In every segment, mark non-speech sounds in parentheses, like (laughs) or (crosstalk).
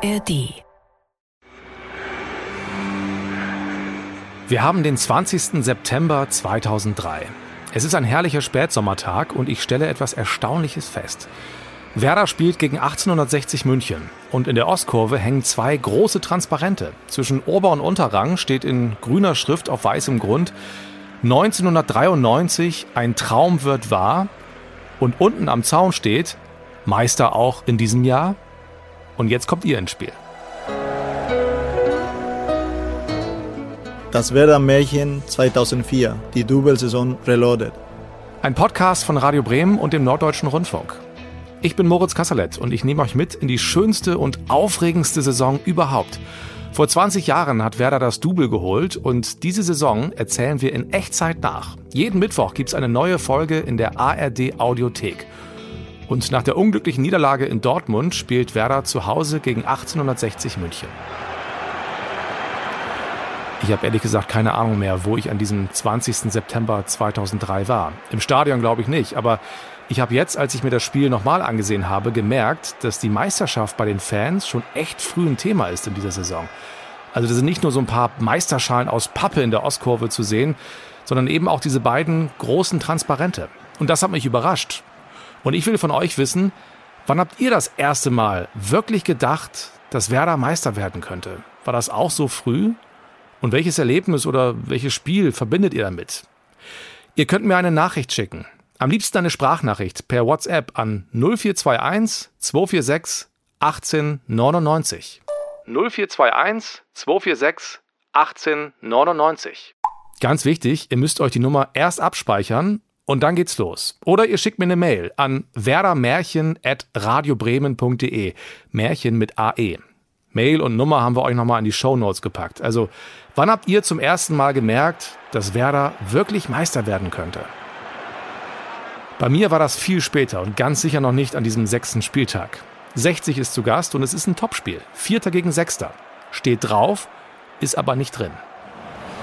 ARD. Wir haben den 20. September 2003. Es ist ein herrlicher Spätsommertag und ich stelle etwas Erstaunliches fest. Werder spielt gegen 1860 München und in der Ostkurve hängen zwei große Transparente. Zwischen Ober- und Unterrang steht in grüner Schrift auf weißem Grund 1993 ein Traum wird wahr und unten am Zaun steht Meister auch in diesem Jahr. Und jetzt kommt ihr ins Spiel. Das Werder Märchen 2004, die Double-Saison Reloaded. Ein Podcast von Radio Bremen und dem Norddeutschen Rundfunk. Ich bin Moritz Kasserlet und ich nehme euch mit in die schönste und aufregendste Saison überhaupt. Vor 20 Jahren hat Werder das Double geholt und diese Saison erzählen wir in Echtzeit nach. Jeden Mittwoch gibt es eine neue Folge in der ARD Audiothek. Und nach der unglücklichen Niederlage in Dortmund spielt Werder zu Hause gegen 1860 München. Ich habe ehrlich gesagt keine Ahnung mehr, wo ich an diesem 20. September 2003 war. Im Stadion glaube ich nicht, aber ich habe jetzt, als ich mir das Spiel nochmal angesehen habe, gemerkt, dass die Meisterschaft bei den Fans schon echt früh ein Thema ist in dieser Saison. Also da sind nicht nur so ein paar Meisterschalen aus Pappe in der Ostkurve zu sehen, sondern eben auch diese beiden großen Transparente. Und das hat mich überrascht. Und ich will von euch wissen, wann habt ihr das erste Mal wirklich gedacht, dass Werder Meister werden könnte? War das auch so früh? Und welches Erlebnis oder welches Spiel verbindet ihr damit? Ihr könnt mir eine Nachricht schicken. Am liebsten eine Sprachnachricht per WhatsApp an 0421 246 1899. 0421 246 1899. Ganz wichtig, ihr müsst euch die Nummer erst abspeichern und dann geht's los. Oder ihr schickt mir eine Mail an werdermärchen.radiobremen.de. Märchen mit AE. Mail und Nummer haben wir euch nochmal in die Show Notes gepackt. Also, wann habt ihr zum ersten Mal gemerkt, dass Werder wirklich Meister werden könnte? Bei mir war das viel später und ganz sicher noch nicht an diesem sechsten Spieltag. 60 ist zu Gast und es ist ein Topspiel. Vierter gegen Sechster. Steht drauf, ist aber nicht drin.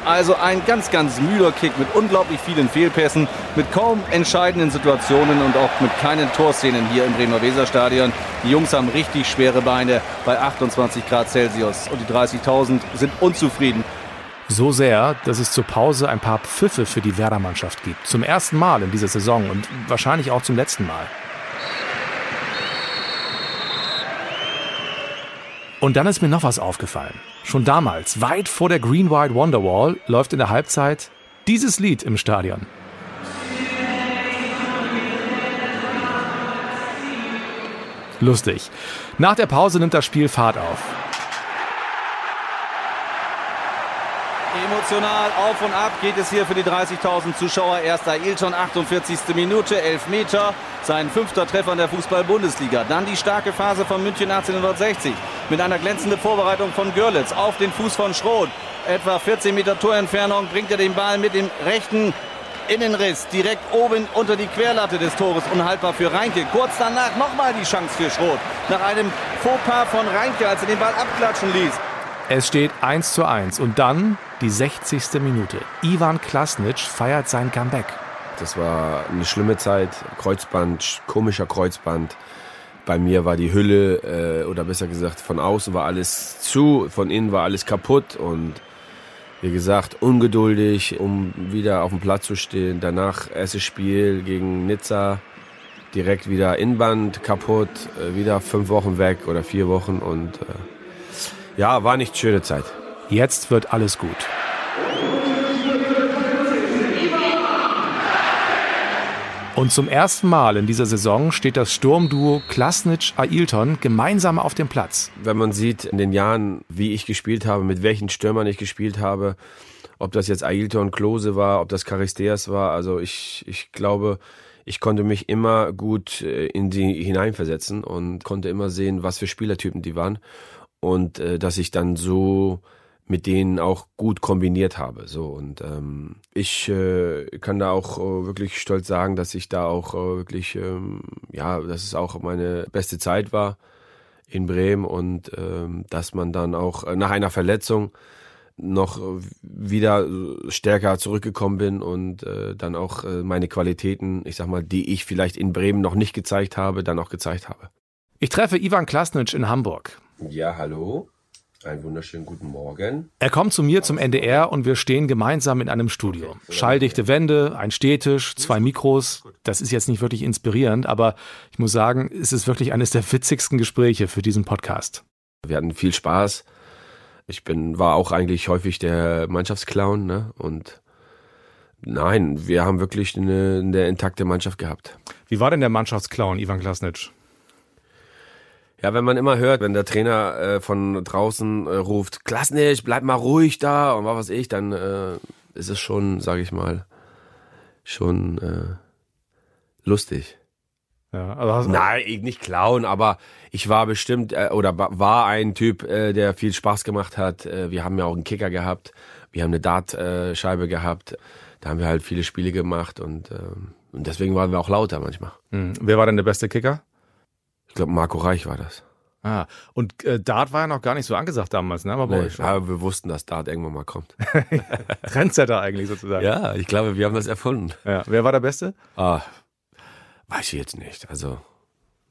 Also ein ganz, ganz müder Kick mit unglaublich vielen Fehlpässen, mit kaum entscheidenden Situationen und auch mit keinen Torszenen hier im Bremer Weserstadion. Die Jungs haben richtig schwere Beine bei 28 Grad Celsius und die 30.000 sind unzufrieden. So sehr, dass es zur Pause ein paar Pfiffe für die Werder-Mannschaft gibt. Zum ersten Mal in dieser Saison und wahrscheinlich auch zum letzten Mal. Und dann ist mir noch was aufgefallen. Schon damals, weit vor der Green White Wonderwall, läuft in der Halbzeit dieses Lied im Stadion. Lustig. Nach der Pause nimmt das Spiel Fahrt auf. Emotional auf und ab geht es hier für die 30.000 Zuschauer. Erster Ailton, 48. Minute, 11 Meter. Sein fünfter Treffer in der Fußball-Bundesliga. Dann die starke Phase von München 1860 mit einer glänzenden Vorbereitung von Görlitz auf den Fuß von Schroth. Etwa 14 Meter Torentfernung bringt er den Ball mit dem rechten Innenriss direkt oben unter die Querlatte des Tores unhaltbar für Reinke. Kurz danach nochmal die Chance für Schroth. Nach einem Fauxpas von Reinke, als er den Ball abklatschen ließ. Es steht 1 zu 1 und dann die 60. Minute. Ivan Klasnic feiert sein Comeback. Das war eine schlimme Zeit. Kreuzband, komischer Kreuzband. Bei mir war die Hülle, äh, oder besser gesagt, von außen war alles zu, von innen war alles kaputt und wie gesagt, ungeduldig, um wieder auf dem Platz zu stehen. Danach erstes Spiel gegen Nizza, direkt wieder Inband kaputt, äh, wieder fünf Wochen weg oder vier Wochen und äh, ja, war nicht schöne Zeit. Jetzt wird alles gut. Und zum ersten Mal in dieser Saison steht das Sturmduo Klasnic-Ailton gemeinsam auf dem Platz. Wenn man sieht in den Jahren, wie ich gespielt habe, mit welchen Stürmern ich gespielt habe, ob das jetzt Ailton Klose war, ob das Charisteas war, also ich, ich glaube, ich konnte mich immer gut äh, in die hineinversetzen und konnte immer sehen, was für Spielertypen die waren und äh, dass ich dann so mit denen auch gut kombiniert habe. So und ähm, ich äh, kann da auch äh, wirklich stolz sagen, dass ich da auch äh, wirklich ähm, ja, dass es auch meine beste Zeit war in Bremen und ähm, dass man dann auch äh, nach einer Verletzung noch wieder stärker zurückgekommen bin und äh, dann auch äh, meine Qualitäten, ich sag mal, die ich vielleicht in Bremen noch nicht gezeigt habe, dann auch gezeigt habe. Ich treffe Ivan Klasnic in Hamburg. Ja, hallo. Einen wunderschönen guten Morgen. Er kommt zu mir zum NDR und wir stehen gemeinsam in einem Studio. Schalldichte Wände, ein Stehtisch, zwei Mikros. Das ist jetzt nicht wirklich inspirierend, aber ich muss sagen, es ist wirklich eines der witzigsten Gespräche für diesen Podcast. Wir hatten viel Spaß. Ich bin, war auch eigentlich häufig der Mannschaftsclown, ne? Und nein, wir haben wirklich eine, eine intakte Mannschaft gehabt. Wie war denn der Mannschaftsclown, Ivan Klasnic? Ja, wenn man immer hört, wenn der Trainer äh, von draußen äh, ruft, Klasnic, bleib mal ruhig da und was weiß ich, dann äh, ist es schon, sage ich mal, schon äh, lustig. Ja, also Nein, ich nicht klauen, aber ich war bestimmt äh, oder war ein Typ, äh, der viel Spaß gemacht hat. Äh, wir haben ja auch einen Kicker gehabt, wir haben eine Dartscheibe gehabt, da haben wir halt viele Spiele gemacht und, äh, und deswegen waren wir auch lauter manchmal. Hm. Wer war denn der beste Kicker? Ich glaube, Marco Reich war das. Ah, und äh, Dart war ja noch gar nicht so angesagt damals, ne? Aber, Nee, aber wir wussten, dass Dart irgendwann mal kommt. (laughs) Trendsetter eigentlich sozusagen. Ja, ich glaube, wir haben das erfunden. ja. Wer war der Beste? Ah, weiß ich jetzt nicht. Also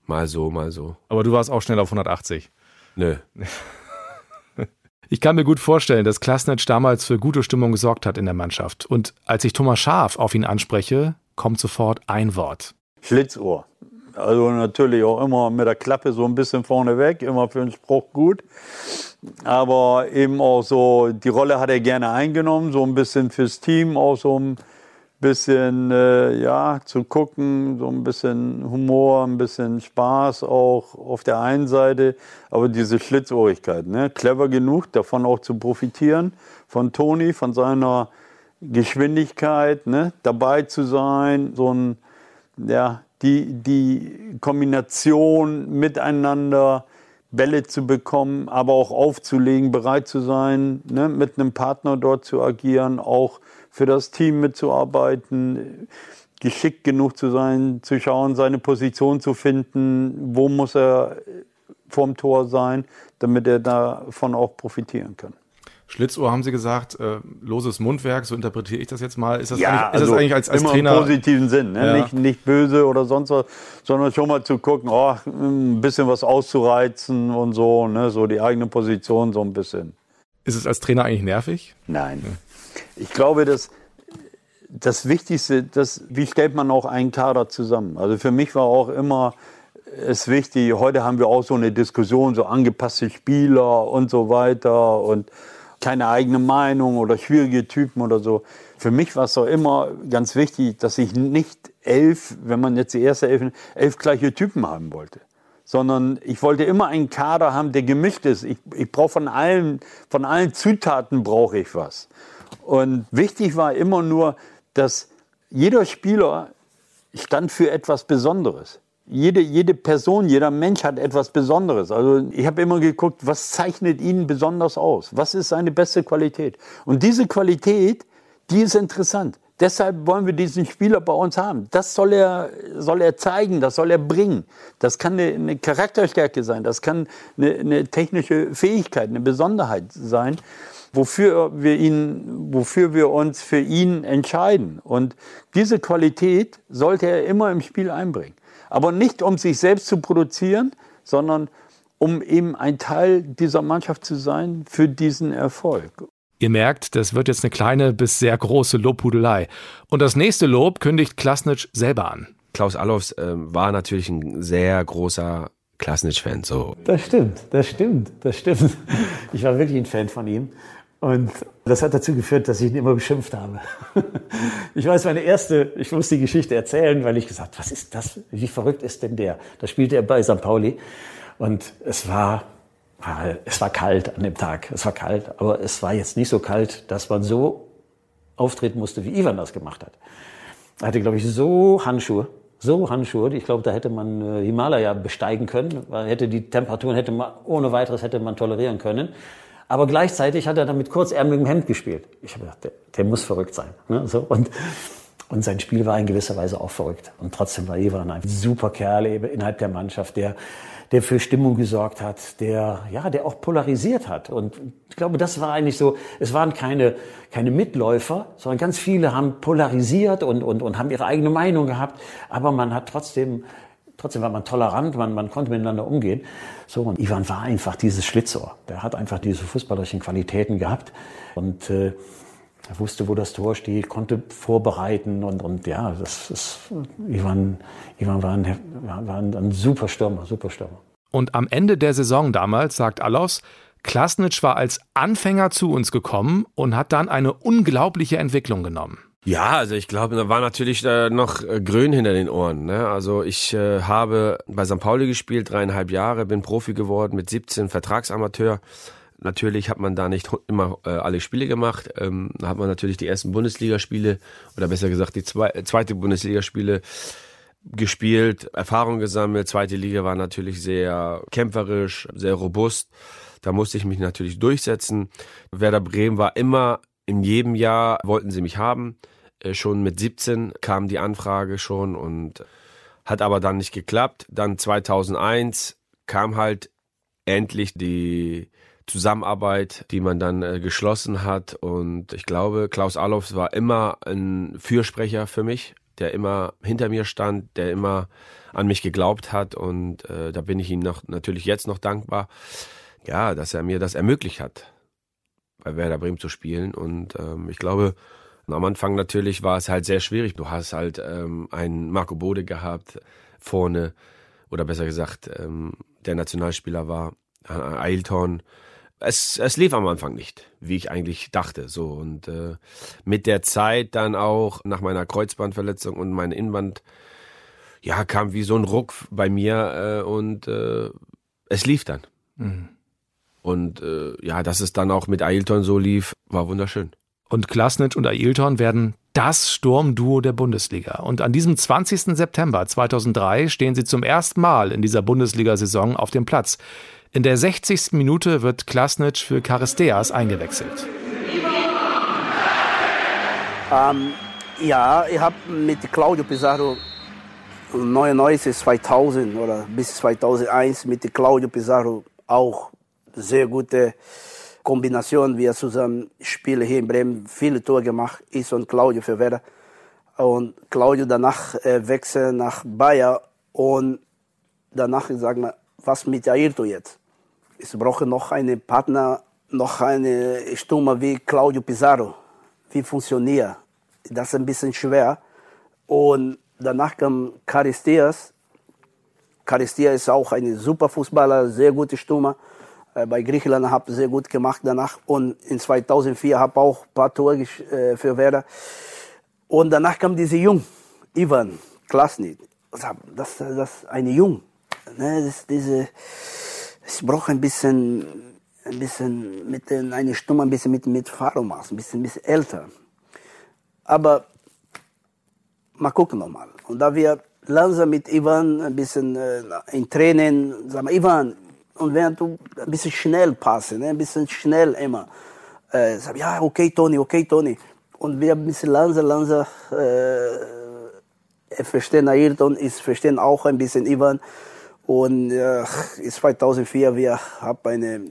mal so, mal so. Aber du warst auch schnell auf 180. Nö. (laughs) Ich kann mir gut vorstellen, dass Klasnitsch damals für gute Stimmung gesorgt hat in der Mannschaft. Und als ich Thomas Schaf auf ihn anspreche, kommt sofort ein Wort. Schlitzohr. Also natürlich auch immer mit der Klappe so ein bisschen vorne weg, immer für den Spruch gut. Aber eben auch so, die Rolle hat er gerne eingenommen, so ein bisschen fürs Team, auch so ein bisschen, äh, ja, zu gucken, so ein bisschen Humor, ein bisschen Spaß auch auf der einen Seite. Aber diese Schlitzohrigkeit, ne? clever genug, davon auch zu profitieren, von Toni, von seiner Geschwindigkeit, ne? dabei zu sein, so ein, ja, die, die Kombination miteinander Bälle zu bekommen, aber auch aufzulegen, bereit zu sein, ne, mit einem Partner dort zu agieren, auch für das Team mitzuarbeiten, geschickt genug zu sein, zu schauen, seine Position zu finden, wo muss er vorm Tor sein, damit er davon auch profitieren kann. Schlitzohr haben Sie gesagt, äh, loses Mundwerk, so interpretiere ich das jetzt mal. Ist das Ja, eigentlich, ist also das eigentlich als, als immer Trainer? im positiven Sinn, ne? Ja. nicht, nicht böse oder sonst was, sondern schon mal zu gucken, oh, ein bisschen was auszureizen und so, ne? so die eigene Position so ein bisschen. Ist es als Trainer eigentlich nervig? Nein. Ich glaube, dass das Wichtigste, das, wie stellt man auch einen Kader zusammen? Also für mich war auch immer es wichtig, heute haben wir auch so eine Diskussion, so angepasste Spieler und so weiter und keine eigene Meinung oder schwierige Typen oder so. Für mich war es doch immer ganz wichtig, dass ich nicht elf, wenn man jetzt die erste elf, elf gleiche Typen haben wollte sondern ich wollte immer einen Kader haben, der gemischt ist. Ich, ich brauche von allen, von allen Zutaten brauche ich was. Und wichtig war immer nur, dass jeder Spieler stand für etwas Besonderes. Jede, jede Person, jeder Mensch hat etwas Besonderes. Also ich habe immer geguckt, was zeichnet ihn besonders aus? Was ist seine beste Qualität? Und diese Qualität, die ist interessant. Deshalb wollen wir diesen Spieler bei uns haben. Das soll er, soll er zeigen, das soll er bringen. Das kann eine, eine Charakterstärke sein, das kann eine, eine technische Fähigkeit, eine Besonderheit sein, wofür wir, ihn, wofür wir uns für ihn entscheiden. Und diese Qualität sollte er immer im Spiel einbringen. Aber nicht, um sich selbst zu produzieren, sondern um eben ein Teil dieser Mannschaft zu sein für diesen Erfolg. Ihr merkt, das wird jetzt eine kleine bis sehr große Lobhudelei. Und das nächste Lob kündigt Klasnitsch selber an. Klaus Allofs ähm, war natürlich ein sehr großer Klasnitsch-Fan. So. Das stimmt, das stimmt, das stimmt. Ich war wirklich ein Fan von ihm. Und das hat dazu geführt, dass ich ihn immer beschimpft habe. (laughs) Ich weiß, meine erste, ich muss die Geschichte erzählen, weil ich gesagt, was ist das? Wie verrückt ist denn der? Da spielte er bei St. Pauli. Und es war, es war kalt an dem Tag. Es war kalt, aber es war jetzt nicht so kalt, dass man so auftreten musste, wie Ivan das gemacht hat. Er hatte, glaube ich, so Handschuhe, so Handschuhe. Ich glaube, da hätte man äh, Himalaya besteigen können, hätte die Temperaturen hätte man ohne weiteres hätte man tolerieren können. Aber gleichzeitig hat er dann mit kurzärmeligem Hemd gespielt. Ich habe gedacht, der, der muss verrückt sein. Ne? So, und, und sein Spiel war in gewisser Weise auch verrückt. Und trotzdem war Ivan ein super Kerl innerhalb der Mannschaft, der, der für Stimmung gesorgt hat, der, ja, der auch polarisiert hat. Und ich glaube, das war eigentlich so, es waren keine, keine Mitläufer, sondern ganz viele haben polarisiert und, und, und haben ihre eigene Meinung gehabt. Aber man hat trotzdem trotzdem war man tolerant, man, man konnte miteinander umgehen. So, und Ivan war einfach dieses Schlitzohr. Der hat einfach diese fußballerischen Qualitäten gehabt. Und äh, er wusste, wo das Tor steht, konnte vorbereiten und, und ja, das ist, Ivan, Ivan war, ein, war ein, ein super Stürmer, super Stürmer. Und am Ende der Saison damals, sagt Allos, Klasnitsch war als Anfänger zu uns gekommen und hat dann eine unglaubliche Entwicklung genommen. Ja, also ich glaube, da war natürlich äh, noch äh, grün hinter den Ohren. Ne? Also ich äh, habe bei St. Pauli gespielt, dreieinhalb Jahre, bin Profi geworden mit 17, Vertragsamateur. Natürlich hat man da nicht immer äh, alle Spiele gemacht. Ähm, da hat man natürlich die ersten Bundesligaspiele oder besser gesagt die zwei, zweite Bundesligaspiele gespielt, Erfahrung gesammelt. Zweite Liga war natürlich sehr kämpferisch, sehr robust. Da musste ich mich natürlich durchsetzen. Werder Bremen war immer in jedem Jahr wollten sie mich haben. Äh, schon mit 17 kam die Anfrage schon und hat aber dann nicht geklappt. Dann 2001 kam halt endlich die Zusammenarbeit, die man dann äh, geschlossen hat. Und ich glaube, Klaus Allofs war immer ein Fürsprecher für mich, der immer hinter mir stand, der immer an mich geglaubt hat. Und äh, da bin ich ihm noch, natürlich jetzt noch dankbar, ja, dass er mir das ermöglicht hat, bei Werder Bremen zu spielen. Und ähm, ich glaube, am Anfang natürlich war es halt sehr schwierig. Du hast halt ähm, einen Marco Bode gehabt vorne, oder besser gesagt, ähm, der Nationalspieler war, äh, Ailton. Es, es lief am Anfang nicht, wie ich eigentlich dachte. So und äh, mit der Zeit dann auch nach meiner Kreuzbandverletzung und meinem Innenband, ja, kam wie so ein Ruck bei mir äh, und äh, es lief dann. Mhm. Und äh, ja, dass es dann auch mit Ailton so lief, war wunderschön. Und Klasnitsch und Ailton werden das Sturmduo der Bundesliga. Und an diesem 20. September 2003 stehen sie zum ersten Mal in dieser Bundesliga-Saison auf dem Platz. In der 60. Minute wird Klasnitsch für Charisteas eingewechselt. Ähm, ja, ich habe mit Claudio Pizarro 99, 2000 oder bis 2001 mit Claudio Pizarro auch sehr gute Kombination. Wir zusammen spielen hier in Bremen, viele Tore gemacht, ich und Claudio für Werder. Und Claudio danach äh, wechselt nach Bayer und danach sagen wir, was mit Ayrton jetzt? Ich brauche noch einen Partner, noch eine Stimme wie Claudio Pizarro. Wie funktioniert? Das ist ein bisschen schwer. Und danach kam Charisteas. Charisteas ist auch ein super Fußballer, sehr gute Stimme. Äh, bei Griechenland habe sehr gut gemacht danach und in 2004 habe auch ein paar Tore äh, für Werder. Und danach kam diese Jung, Ivan Klasny. Das, das eine Jung. Ne, das, diese, ich brauche ein bisschen, ein bisschen mit einer Stimme, ein bisschen mit, mit Faromas, ein bisschen, ein bisschen älter. Aber mal gucken nochmal. Und da wir langsam mit Ivan ein bisschen äh, in Tränen, sagen wir, Ivan, und während du ein bisschen schnell passen, ne? ein bisschen schnell immer, äh, sag, ja, okay, Toni, okay, Toni. Und wir ein bisschen langsam, langsam äh, verstehen Ayrton, ich verstehe auch ein bisschen Ivan. Und äh, 2004, wir haben eine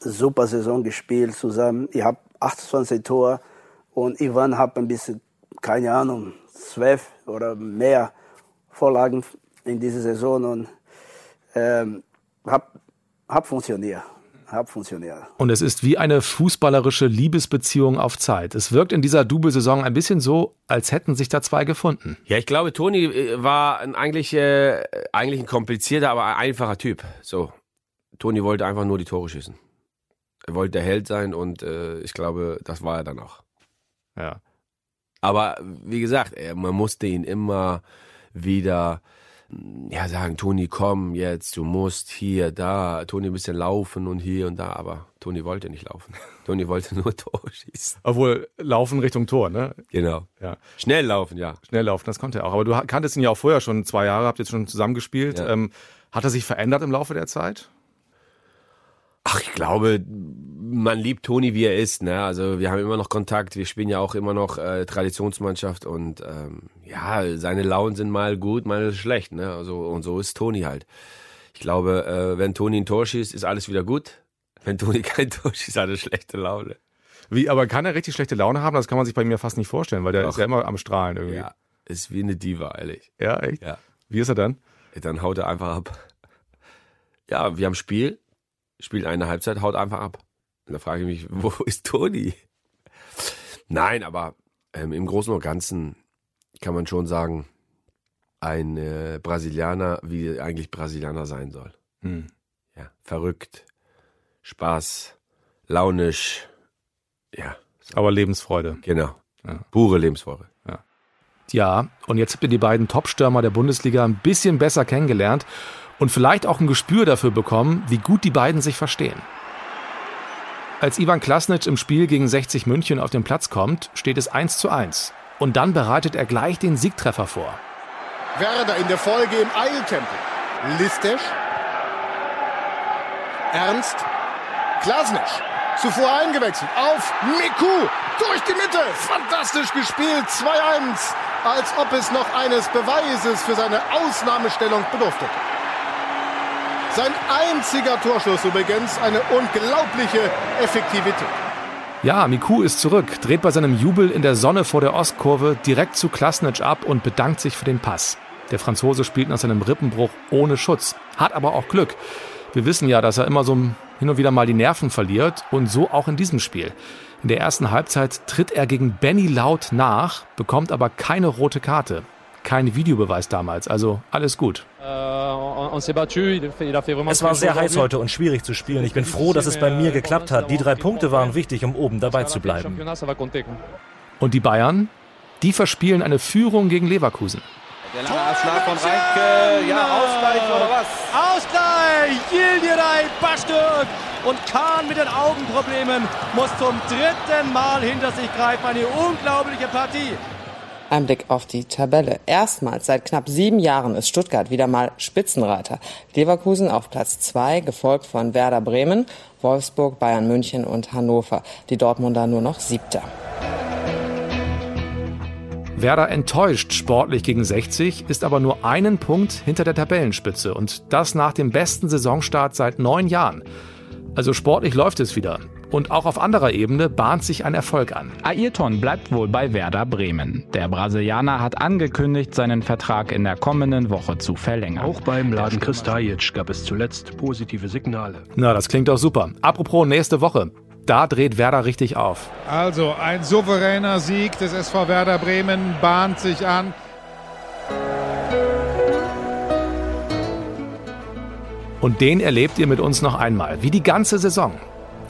super Saison gespielt zusammen. Ich habe 28 Tore und Ivan hat ein bisschen, keine Ahnung, 12 oder mehr Vorlagen in dieser Saison. Und ähm, hab, hab funktioniert. Hab funktioniert. Und es ist wie eine fußballerische Liebesbeziehung auf Zeit. Es wirkt in dieser Double-Saison ein bisschen so, als hätten sich da zwei gefunden. Ja, ich glaube, Toni äh, war ein, eigentlich, äh, eigentlich ein komplizierter, aber ein einfacher Typ. So. Toni wollte einfach nur die Tore schießen. Er wollte der Held sein und äh, ich glaube, das war er dann auch. Ja. Aber wie gesagt, man musste ihn immer wieder ja, sagen, Toni, komm jetzt, du musst hier, da, Toni ein bisschen laufen und hier und da, aber Toni wollte nicht laufen. (laughs) Toni wollte nur Tor schießen. Obwohl, laufen Richtung Tor, ne? Genau. Ja. Schnell laufen, ja. Schnell laufen, das konnte er auch. Aber du kanntest ihn ja auch vorher schon zwei Jahre, habt jetzt schon zusammengespielt. Ja. Ähm, hat er sich verändert im Laufe der Zeit? Ach, ich glaube, man liebt Toni, wie er ist. Ne? Also wir haben immer noch Kontakt. Wir spielen ja auch immer noch äh, Traditionsmannschaft und ähm, ja, seine Launen sind mal gut, mal schlecht. Ne? Also und so ist Toni halt. Ich glaube, äh, wenn Toni ein Tor schießt, ist alles wieder gut. Wenn Toni (laughs) kein Tor schießt, hat er schlechte Laune. Wie, aber kann er richtig schlechte Laune haben? Das kann man sich bei mir fast nicht vorstellen, weil der Ach, ist ja immer am Strahlen irgendwie. Ja, ist wie eine Diva, ehrlich. Ja, echt? Ja. Wie ist er dann? dann haut er einfach ab. Ja, wir haben Spiel, spielt eine Halbzeit, haut einfach ab. Und da frage ich mich, wo (laughs) ist Toni? Nein, aber ähm, im Großen und Ganzen kann man schon sagen, ein äh, Brasilianer, wie eigentlich Brasilianer sein soll. Hm. Ja, verrückt, Spaß, launisch, ja. So. Aber Lebensfreude. Genau. Ja. Pure Lebensfreude. Ja. ja, und jetzt habt ihr die beiden Top-Stürmer der Bundesliga ein bisschen besser kennengelernt und vielleicht auch ein Gespür dafür bekommen, wie gut die beiden sich verstehen. Als Ivan Klasnic im Spiel gegen 60 München auf den Platz kommt, steht es 1 zu 1. Und dann bereitet er gleich den Siegtreffer vor. Werder in der Folge im Eiltempo. Listesch. Ernst. Klasnic. Zuvor eingewechselt auf Miku. Durch die Mitte. Fantastisch gespielt. 2-1. Als ob es noch eines Beweises für seine Ausnahmestellung bedurfte. Sein einziger Torschuss übrigens eine unglaubliche Effektivität. Ja, Miku ist zurück, dreht bei seinem Jubel in der Sonne vor der Ostkurve direkt zu Klasnic ab und bedankt sich für den Pass. Der Franzose spielt nach seinem Rippenbruch ohne Schutz, hat aber auch Glück. Wir wissen ja, dass er immer so hin und wieder mal die Nerven verliert und so auch in diesem Spiel. In der ersten Halbzeit tritt er gegen Benny Laut nach, bekommt aber keine rote Karte kein Videobeweis damals, also alles gut. Es war sehr heiß heute und schwierig zu spielen. Ich bin froh, dass es bei mir geklappt hat. Die drei Punkte waren wichtig, um oben dabei zu bleiben. Und die Bayern? Die verspielen eine Führung gegen Leverkusen. Der lange Schlag von Reinke. Ja, Ausgleich oder was? Ausgleich! Yildiray Bastuk! Und Kahn mit den Augenproblemen muss zum dritten Mal hinter sich greifen. Eine unglaubliche Partie. Ein Blick auf die Tabelle. Erstmals seit knapp sieben Jahren ist Stuttgart wieder mal Spitzenreiter. Leverkusen auf Platz zwei, gefolgt von Werder Bremen, Wolfsburg, Bayern München und Hannover. Die Dortmunder nur noch siebter. Werder enttäuscht sportlich gegen 60, ist aber nur einen Punkt hinter der Tabellenspitze und das nach dem besten Saisonstart seit neun Jahren. Also sportlich läuft es wieder. Und auch auf anderer Ebene bahnt sich ein Erfolg an. Ayrton bleibt wohl bei Werder Bremen. Der Brasilianer hat angekündigt, seinen Vertrag in der kommenden Woche zu verlängern. Auch beim Laden Kristajic gab es zuletzt positive Signale. Na, das klingt doch super. Apropos nächste Woche. Da dreht Werder richtig auf. Also ein souveräner Sieg des SV Werder Bremen bahnt sich an. Und den erlebt ihr mit uns noch einmal, wie die ganze Saison.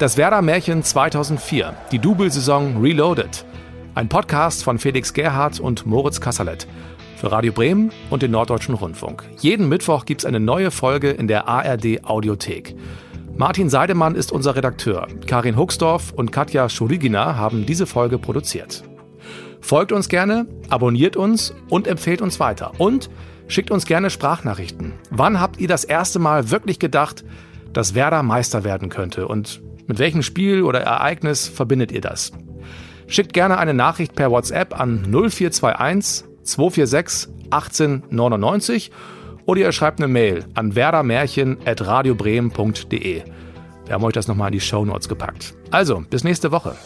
Das Werder-Märchen 2004, die Double-Saison Reloaded. Ein Podcast von Felix Gerhardt und Moritz Kasserlet. Für Radio Bremen und den Norddeutschen Rundfunk. Jeden Mittwoch gibt es eine neue Folge in der ARD Audiothek. Martin Seidemann ist unser Redakteur. Karin Huxdorf und Katja Schurigina haben diese Folge produziert. Folgt uns gerne, abonniert uns und empfehlt uns weiter. Und schickt uns gerne Sprachnachrichten. Wann habt ihr das erste Mal wirklich gedacht, dass Werder Meister werden könnte? Und mit welchem Spiel oder Ereignis verbindet ihr das? Schickt gerne eine Nachricht per WhatsApp an 0421 246 1899 oder ihr schreibt eine Mail an werdermärchen.radiobremen.de. Wir haben euch das nochmal in die Show Notes gepackt. Also, bis nächste Woche.